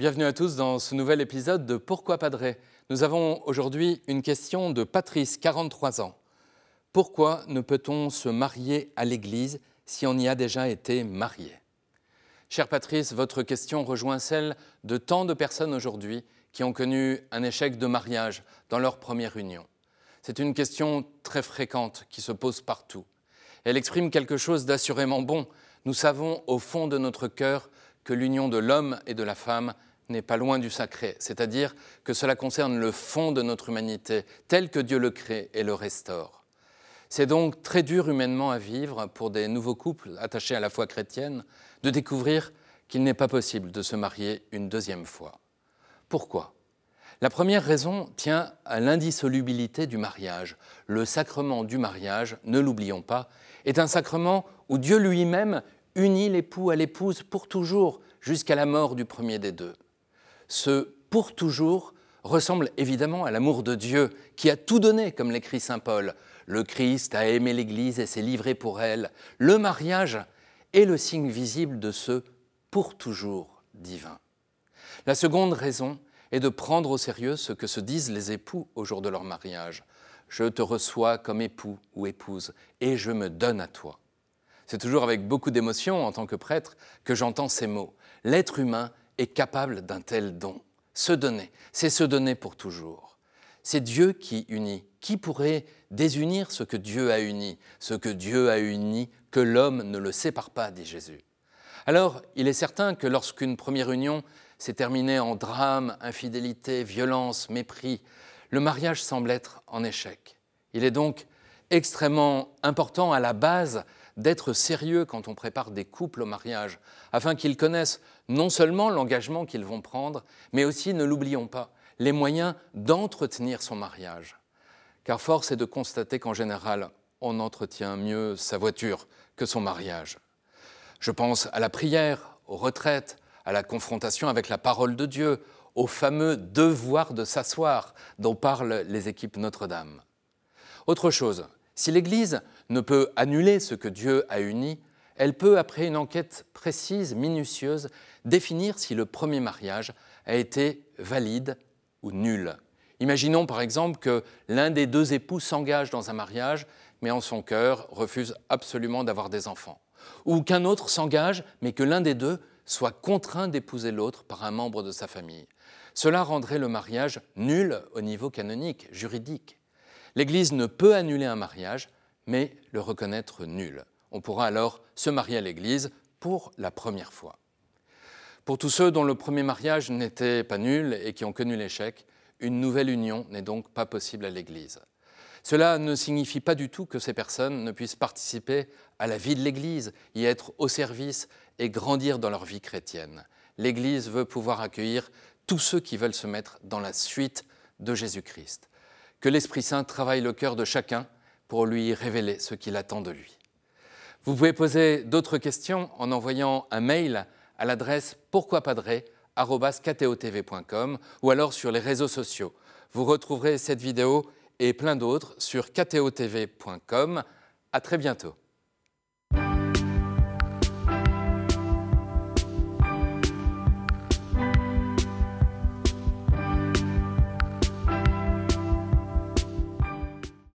Bienvenue à tous dans ce nouvel épisode de Pourquoi Padré Nous avons aujourd'hui une question de Patrice, 43 ans. Pourquoi ne peut-on se marier à l'Église si on y a déjà été marié? Cher Patrice, votre question rejoint celle de tant de personnes aujourd'hui qui ont connu un échec de mariage dans leur première union. C'est une question très fréquente qui se pose partout. Elle exprime quelque chose d'assurément bon. Nous savons au fond de notre cœur que l'union de l'homme et de la femme n'est pas loin du sacré, c'est-à-dire que cela concerne le fond de notre humanité, tel que Dieu le crée et le restaure. C'est donc très dur humainement à vivre pour des nouveaux couples attachés à la foi chrétienne de découvrir qu'il n'est pas possible de se marier une deuxième fois. Pourquoi? La première raison tient à l'indissolubilité du mariage. Le sacrement du mariage, ne l'oublions pas, est un sacrement où Dieu lui-même unit l'époux à l'épouse pour toujours, jusqu'à la mort du premier des deux. Ce pour toujours ressemble évidemment à l'amour de Dieu qui a tout donné, comme l'écrit Saint Paul. Le Christ a aimé l'Église et s'est livré pour elle. Le mariage est le signe visible de ce pour toujours divin. La seconde raison est de prendre au sérieux ce que se disent les époux au jour de leur mariage. Je te reçois comme époux ou épouse et je me donne à toi. C'est toujours avec beaucoup d'émotion en tant que prêtre que j'entends ces mots. L'être humain est capable d'un tel don. Se donner, c'est se donner pour toujours. C'est Dieu qui unit. Qui pourrait désunir ce que Dieu a uni Ce que Dieu a uni, que l'homme ne le sépare pas, dit Jésus? Alors, il est certain que lorsqu'une première union s'est terminée en drame, infidélité, violence, mépris, le mariage semble être en échec. Il est donc extrêmement important à la base d'être sérieux quand on prépare des couples au mariage, afin qu'ils connaissent non seulement l'engagement qu'ils vont prendre, mais aussi, ne l'oublions pas, les moyens d'entretenir son mariage. Car force est de constater qu'en général, on entretient mieux sa voiture que son mariage. Je pense à la prière, aux retraites, à la confrontation avec la parole de Dieu, au fameux devoir de s'asseoir dont parlent les équipes Notre-Dame. Autre chose, si l'Église ne peut annuler ce que Dieu a uni, elle peut, après une enquête précise, minutieuse, définir si le premier mariage a été valide ou nul. Imaginons par exemple que l'un des deux époux s'engage dans un mariage, mais en son cœur refuse absolument d'avoir des enfants. Ou qu'un autre s'engage, mais que l'un des deux soit contraint d'épouser l'autre par un membre de sa famille. Cela rendrait le mariage nul au niveau canonique, juridique. L'Église ne peut annuler un mariage, mais le reconnaître nul. On pourra alors se marier à l'Église pour la première fois. Pour tous ceux dont le premier mariage n'était pas nul et qui ont connu l'échec, une nouvelle union n'est donc pas possible à l'Église. Cela ne signifie pas du tout que ces personnes ne puissent participer à la vie de l'Église, y être au service et grandir dans leur vie chrétienne. L'Église veut pouvoir accueillir tous ceux qui veulent se mettre dans la suite de Jésus-Christ. Que l'Esprit Saint travaille le cœur de chacun pour lui révéler ce qu'il attend de lui. Vous pouvez poser d'autres questions en envoyant un mail à l'adresse pourquoipadré.com ou alors sur les réseaux sociaux. Vous retrouverez cette vidéo et plein d'autres sur ktotv.com. À très bientôt.